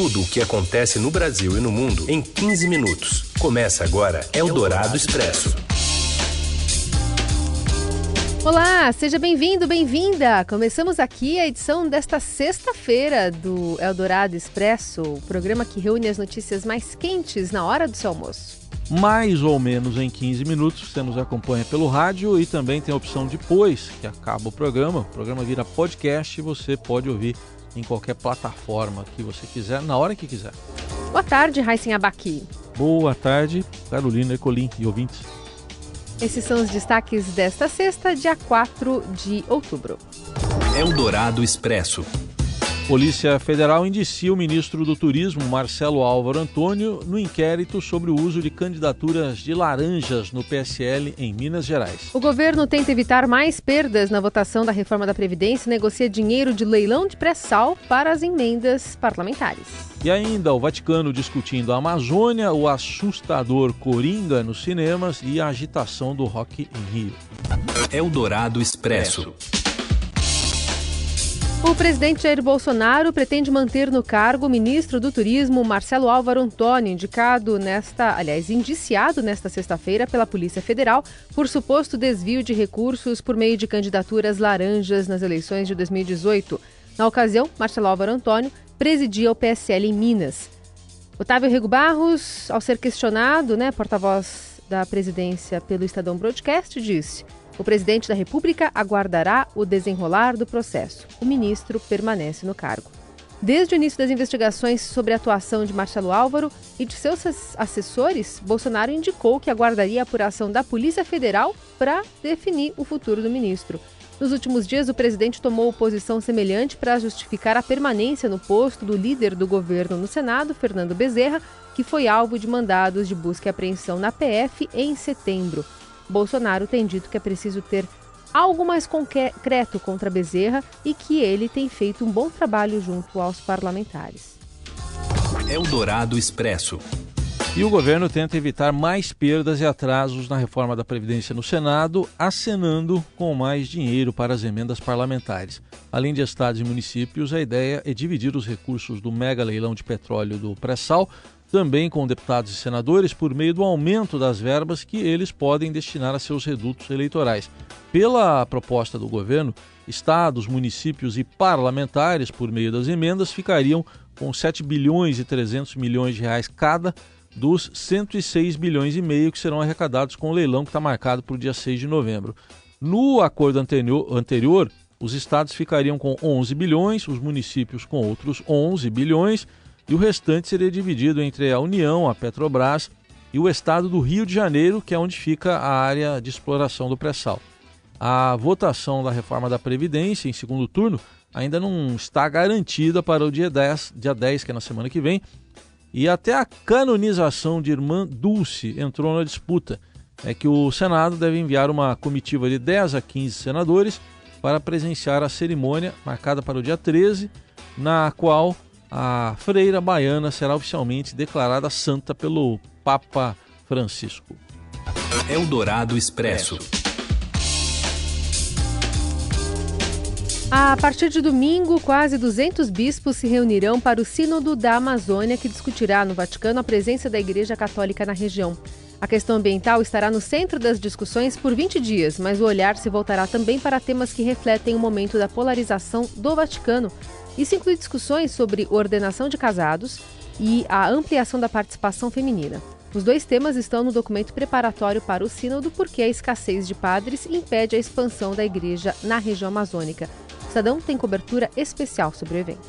tudo o que acontece no Brasil e no mundo em 15 minutos. Começa agora Eldorado Expresso. Olá, seja bem-vindo, bem-vinda! Começamos aqui a edição desta sexta-feira do Eldorado Expresso, o programa que reúne as notícias mais quentes na hora do seu almoço. Mais ou menos em 15 minutos, você nos acompanha pelo rádio e também tem a opção depois que acaba o programa. O programa vira podcast e você pode ouvir em qualquer plataforma que você quiser, na hora que quiser. Boa tarde, Raíssen Abaqui. Boa tarde, Carolina Ecolim e ouvintes. Esses são os destaques desta sexta, dia 4 de outubro. Eldorado Expresso. Polícia Federal indicia o ministro do Turismo, Marcelo Álvaro Antônio, no inquérito sobre o uso de candidaturas de laranjas no PSL em Minas Gerais. O governo tenta evitar mais perdas na votação da reforma da Previdência e negocia dinheiro de leilão de pré-sal para as emendas parlamentares. E ainda o Vaticano discutindo a Amazônia, o assustador Coringa nos cinemas e a agitação do Rock em Rio. Eldorado Expresso. O presidente Jair Bolsonaro pretende manter no cargo o ministro do Turismo, Marcelo Álvaro Antônio, indicado nesta, aliás, indiciado nesta sexta-feira pela Polícia Federal por suposto desvio de recursos por meio de candidaturas laranjas nas eleições de 2018. Na ocasião, Marcelo Álvaro Antônio presidia o PSL em Minas. Otávio Rego Barros, ao ser questionado, né, porta-voz da presidência pelo Estadão Broadcast, disse: o presidente da República aguardará o desenrolar do processo. O ministro permanece no cargo. Desde o início das investigações sobre a atuação de Marcelo Álvaro e de seus assessores, Bolsonaro indicou que aguardaria a apuração da Polícia Federal para definir o futuro do ministro. Nos últimos dias, o presidente tomou posição semelhante para justificar a permanência no posto do líder do governo no Senado, Fernando Bezerra, que foi alvo de mandados de busca e apreensão na PF em setembro. Bolsonaro tem dito que é preciso ter algo mais concreto contra Bezerra e que ele tem feito um bom trabalho junto aos parlamentares. Eldorado Expresso. E o governo tenta evitar mais perdas e atrasos na reforma da Previdência no Senado, acenando com mais dinheiro para as emendas parlamentares. Além de estados e municípios, a ideia é dividir os recursos do mega leilão de petróleo do pré-sal também com deputados e senadores por meio do aumento das verbas que eles podem destinar a seus redutos eleitorais. Pela proposta do governo, estados, municípios e parlamentares, por meio das emendas, ficariam com 7 bilhões e 300 milhões de reais cada dos 106 bilhões e meio que serão arrecadados com o leilão que está marcado para o dia 6 de novembro. No acordo anterior, anterior, os estados ficariam com 11 bilhões, os municípios com outros 11 bilhões e o restante seria dividido entre a União, a Petrobras e o estado do Rio de Janeiro, que é onde fica a área de exploração do pré-sal. A votação da reforma da Previdência em segundo turno ainda não está garantida para o dia 10, dia 10 que é na semana que vem, e até a canonização de Irmã Dulce entrou na disputa. É que o Senado deve enviar uma comitiva de 10 a 15 senadores para presenciar a cerimônia marcada para o dia 13, na qual a freira baiana será oficialmente declarada santa pelo Papa Francisco. Eldorado Expresso. A partir de domingo, quase 200 bispos se reunirão para o Sínodo da Amazônia, que discutirá no Vaticano a presença da Igreja Católica na região. A questão ambiental estará no centro das discussões por 20 dias, mas o olhar se voltará também para temas que refletem o momento da polarização do Vaticano, isso inclui discussões sobre ordenação de casados e a ampliação da participação feminina. Os dois temas estão no documento preparatório para o Sínodo porque a escassez de padres impede a expansão da igreja na região amazônica. O Estadão tem cobertura especial sobre o evento.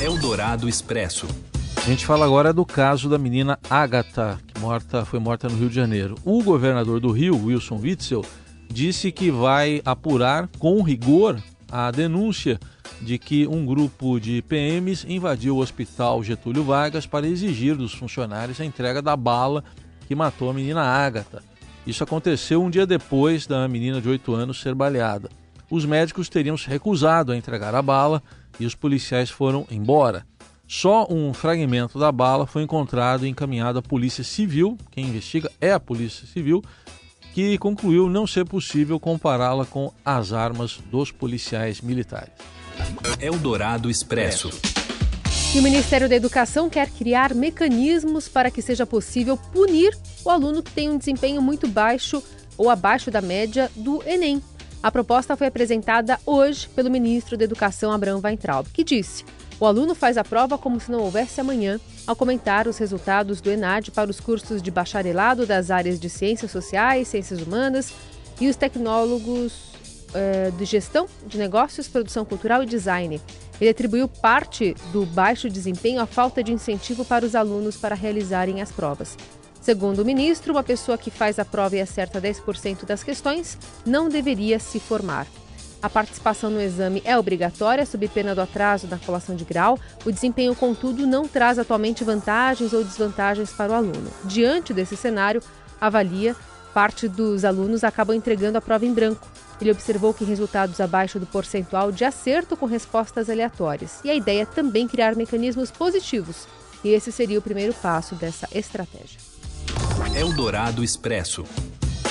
Eldorado Expresso. A gente fala agora do caso da menina Agatha, morta, foi morta no Rio de Janeiro. O governador do Rio, Wilson Witzel, disse que vai apurar com rigor a denúncia de que um grupo de PMs invadiu o hospital Getúlio Vargas para exigir dos funcionários a entrega da bala que matou a menina Ágata. Isso aconteceu um dia depois da menina de 8 anos ser baleada. Os médicos teriam se recusado a entregar a bala e os policiais foram embora. Só um fragmento da bala foi encontrado e encaminhado à Polícia Civil, quem investiga é a Polícia Civil, que concluiu não ser possível compará-la com as armas dos policiais militares. Eldorado Expresso. E o Ministério da Educação quer criar mecanismos para que seja possível punir o aluno que tem um desempenho muito baixo ou abaixo da média do Enem. A proposta foi apresentada hoje pelo ministro da Educação, Abraham Weintraub, que disse: o aluno faz a prova como se não houvesse amanhã, ao comentar os resultados do ENAD para os cursos de bacharelado das áreas de Ciências Sociais, Ciências Humanas e os tecnólogos eh, de Gestão de Negócios, Produção Cultural e Design. Ele atribuiu parte do baixo desempenho à falta de incentivo para os alunos para realizarem as provas. Segundo o ministro, uma pessoa que faz a prova e acerta 10% das questões não deveria se formar. A participação no exame é obrigatória, sob pena do atraso na colação de grau. O desempenho, contudo, não traz atualmente vantagens ou desvantagens para o aluno. Diante desse cenário, avalia, parte dos alunos acabam entregando a prova em branco. Ele observou que resultados abaixo do percentual de acerto com respostas aleatórias. E a ideia é também criar mecanismos positivos. E esse seria o primeiro passo dessa estratégia. Eldorado Expresso.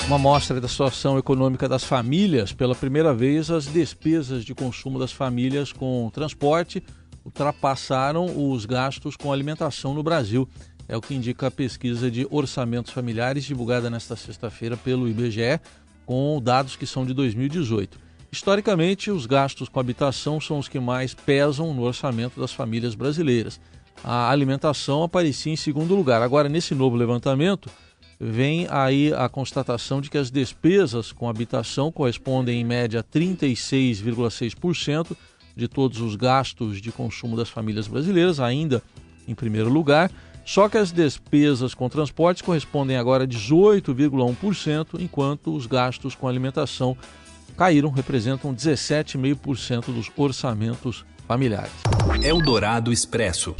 Uma amostra da situação econômica das famílias. Pela primeira vez, as despesas de consumo das famílias com transporte ultrapassaram os gastos com alimentação no Brasil. É o que indica a pesquisa de orçamentos familiares divulgada nesta sexta-feira pelo IBGE, com dados que são de 2018. Historicamente, os gastos com habitação são os que mais pesam no orçamento das famílias brasileiras. A alimentação aparecia em segundo lugar. Agora, nesse novo levantamento, vem aí a constatação de que as despesas com habitação correspondem em média a 36,6% de todos os gastos de consumo das famílias brasileiras, ainda em primeiro lugar. Só que as despesas com transportes correspondem agora a 18,1%, enquanto os gastos com alimentação caíram, representam 17,5% dos orçamentos familiares. Eldorado Expresso.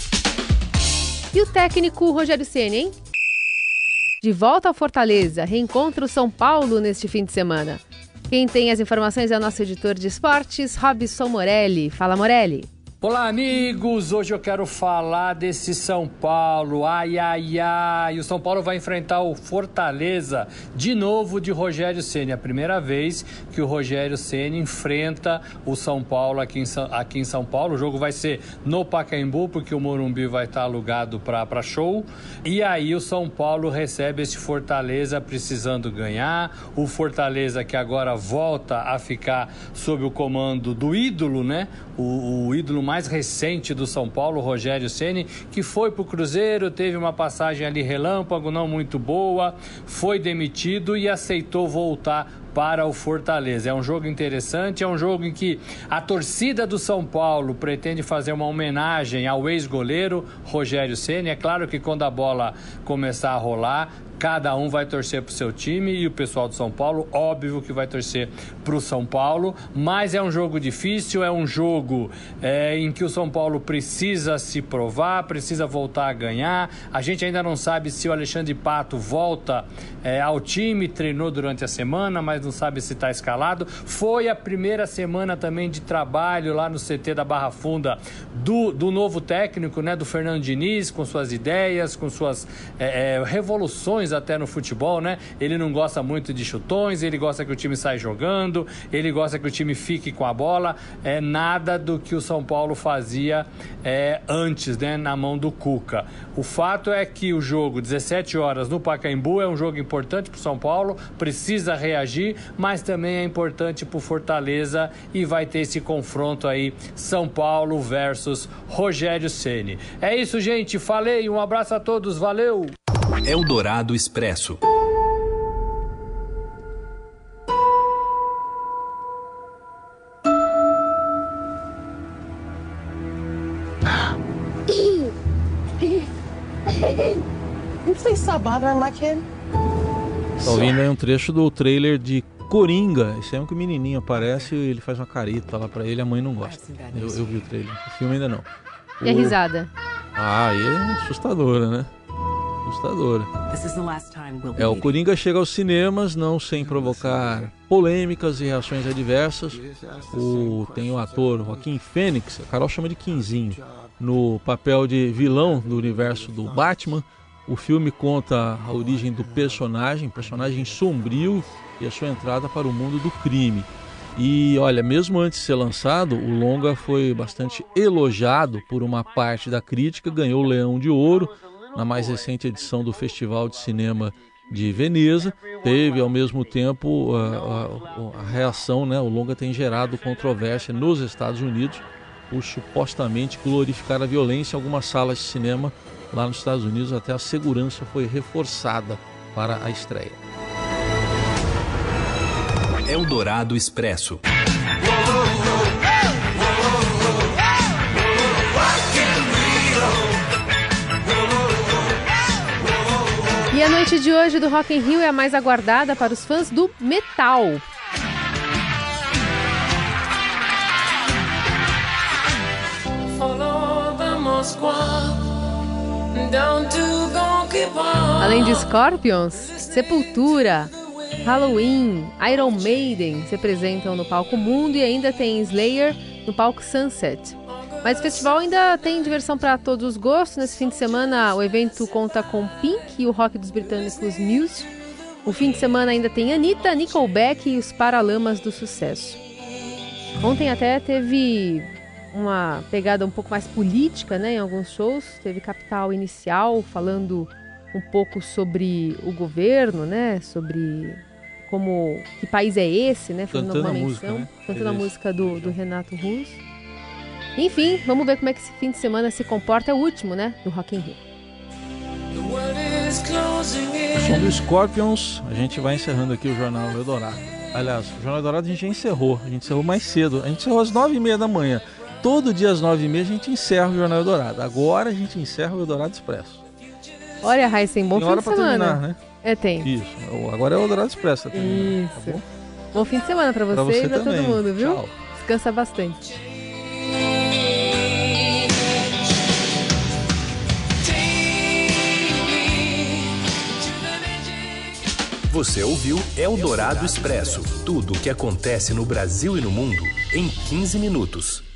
E o técnico Rogério Ceni, hein? De volta ao Fortaleza, reencontra o São Paulo neste fim de semana. Quem tem as informações é o nosso editor de esportes, Robson Morelli. Fala, Morelli. Olá, amigos! Hoje eu quero falar desse São Paulo. Ai, ai, ai! O São Paulo vai enfrentar o Fortaleza de novo de Rogério Ceni. A primeira vez que o Rogério Ceni enfrenta o São Paulo aqui em, aqui em São Paulo. O jogo vai ser no Pacaembu, porque o Morumbi vai estar alugado para show. E aí o São Paulo recebe esse Fortaleza precisando ganhar. O Fortaleza que agora volta a ficar sob o comando do ídolo, né? O, o ídolo mais recente do São Paulo, Rogério Ceni, que foi para o Cruzeiro, teve uma passagem ali relâmpago, não muito boa, foi demitido e aceitou voltar para o Fortaleza. É um jogo interessante, é um jogo em que a torcida do São Paulo pretende fazer uma homenagem ao ex-goleiro Rogério Ceni. É claro que quando a bola começar a rolar, Cada um vai torcer para o seu time e o pessoal do São Paulo, óbvio que vai torcer para o São Paulo, mas é um jogo difícil, é um jogo é, em que o São Paulo precisa se provar, precisa voltar a ganhar. A gente ainda não sabe se o Alexandre Pato volta é, ao time, treinou durante a semana, mas não sabe se está escalado. Foi a primeira semana também de trabalho lá no CT da Barra Funda do, do novo técnico, né, do Fernando Diniz, com suas ideias, com suas é, é revoluções até no futebol, né? Ele não gosta muito de chutões, ele gosta que o time saia jogando, ele gosta que o time fique com a bola. É nada do que o São Paulo fazia é, antes, né? Na mão do Cuca. O fato é que o jogo, 17 horas no Pacaembu, é um jogo importante para o São Paulo, precisa reagir, mas também é importante para o Fortaleza e vai ter esse confronto aí, São Paulo versus Rogério Ceni. É isso, gente. Falei, um abraço a todos, valeu! Eldorado Expresso. Tá ouvindo aí um trecho do trailer de Coringa. Esse é um que o menininho aparece e ele faz uma careta lá pra ele, a mãe não gosta. Eu, eu vi o trailer. O filme ainda não. E a risada? Ah, aí é assustadora, né? assustadora. É, o Coringa chega aos cinemas não sem provocar polêmicas e reações adversas. O, tem o ator Joaquim Fênix, a Carol chama de Quinzinho, no papel de vilão do universo do Batman. O filme conta a origem do personagem, personagem sombrio e a sua entrada para o mundo do crime. E olha, mesmo antes de ser lançado, o longa foi bastante elogiado por uma parte da crítica, ganhou o Leão de Ouro na mais recente edição do Festival de Cinema de Veneza. Teve ao mesmo tempo a, a, a reação, né? O longa tem gerado controvérsia nos Estados Unidos por supostamente glorificar a violência em algumas salas de cinema lá nos Estados Unidos. Até a segurança foi reforçada para a estreia. Eldorado Expresso. E a noite de hoje do Rock in Rio é a mais aguardada para os fãs do metal. Além de Scorpions, Sepultura, Halloween, Iron Maiden se apresentam no palco Mundo e ainda tem Slayer no palco Sunset. Mas o festival ainda tem diversão para todos os gostos. Nesse fim de semana, o evento conta com Pink e o rock dos britânicos Muse. O fim de semana ainda tem Anitta, Nickelback e os Paralamas do Sucesso. Ontem até teve uma pegada um pouco mais política né, em alguns shows. Teve Capital Inicial falando um pouco sobre o governo, né? Sobre como que país é esse, né? Fazendo uma menção, música, né? cantando a música do, do Renato Russo. Enfim, vamos ver como é que esse fim de semana se comporta. É o último, né? Do Rock in Rio. O som do Scorpions, a gente vai encerrando aqui o Jornal Eldorado. Aliás, o Jornal Eldorado a gente já encerrou. A gente encerrou mais cedo. A gente encerrou às nove e meia da manhã. Todo dia às nove e meia a gente encerra o Jornal Eldorado. Agora a gente encerra o Eldorado Expresso. Olha, Raíssen, bom tem fim de semana. Terminar, né? É, tem. Isso. Agora é o Eldorado Expresso. Tá Isso. Tá bom? bom fim de semana pra você, pra você e pra também. todo mundo, viu? Tchau. Descansa bastante. Você ouviu Eldorado Expresso tudo o que acontece no Brasil e no mundo em 15 minutos.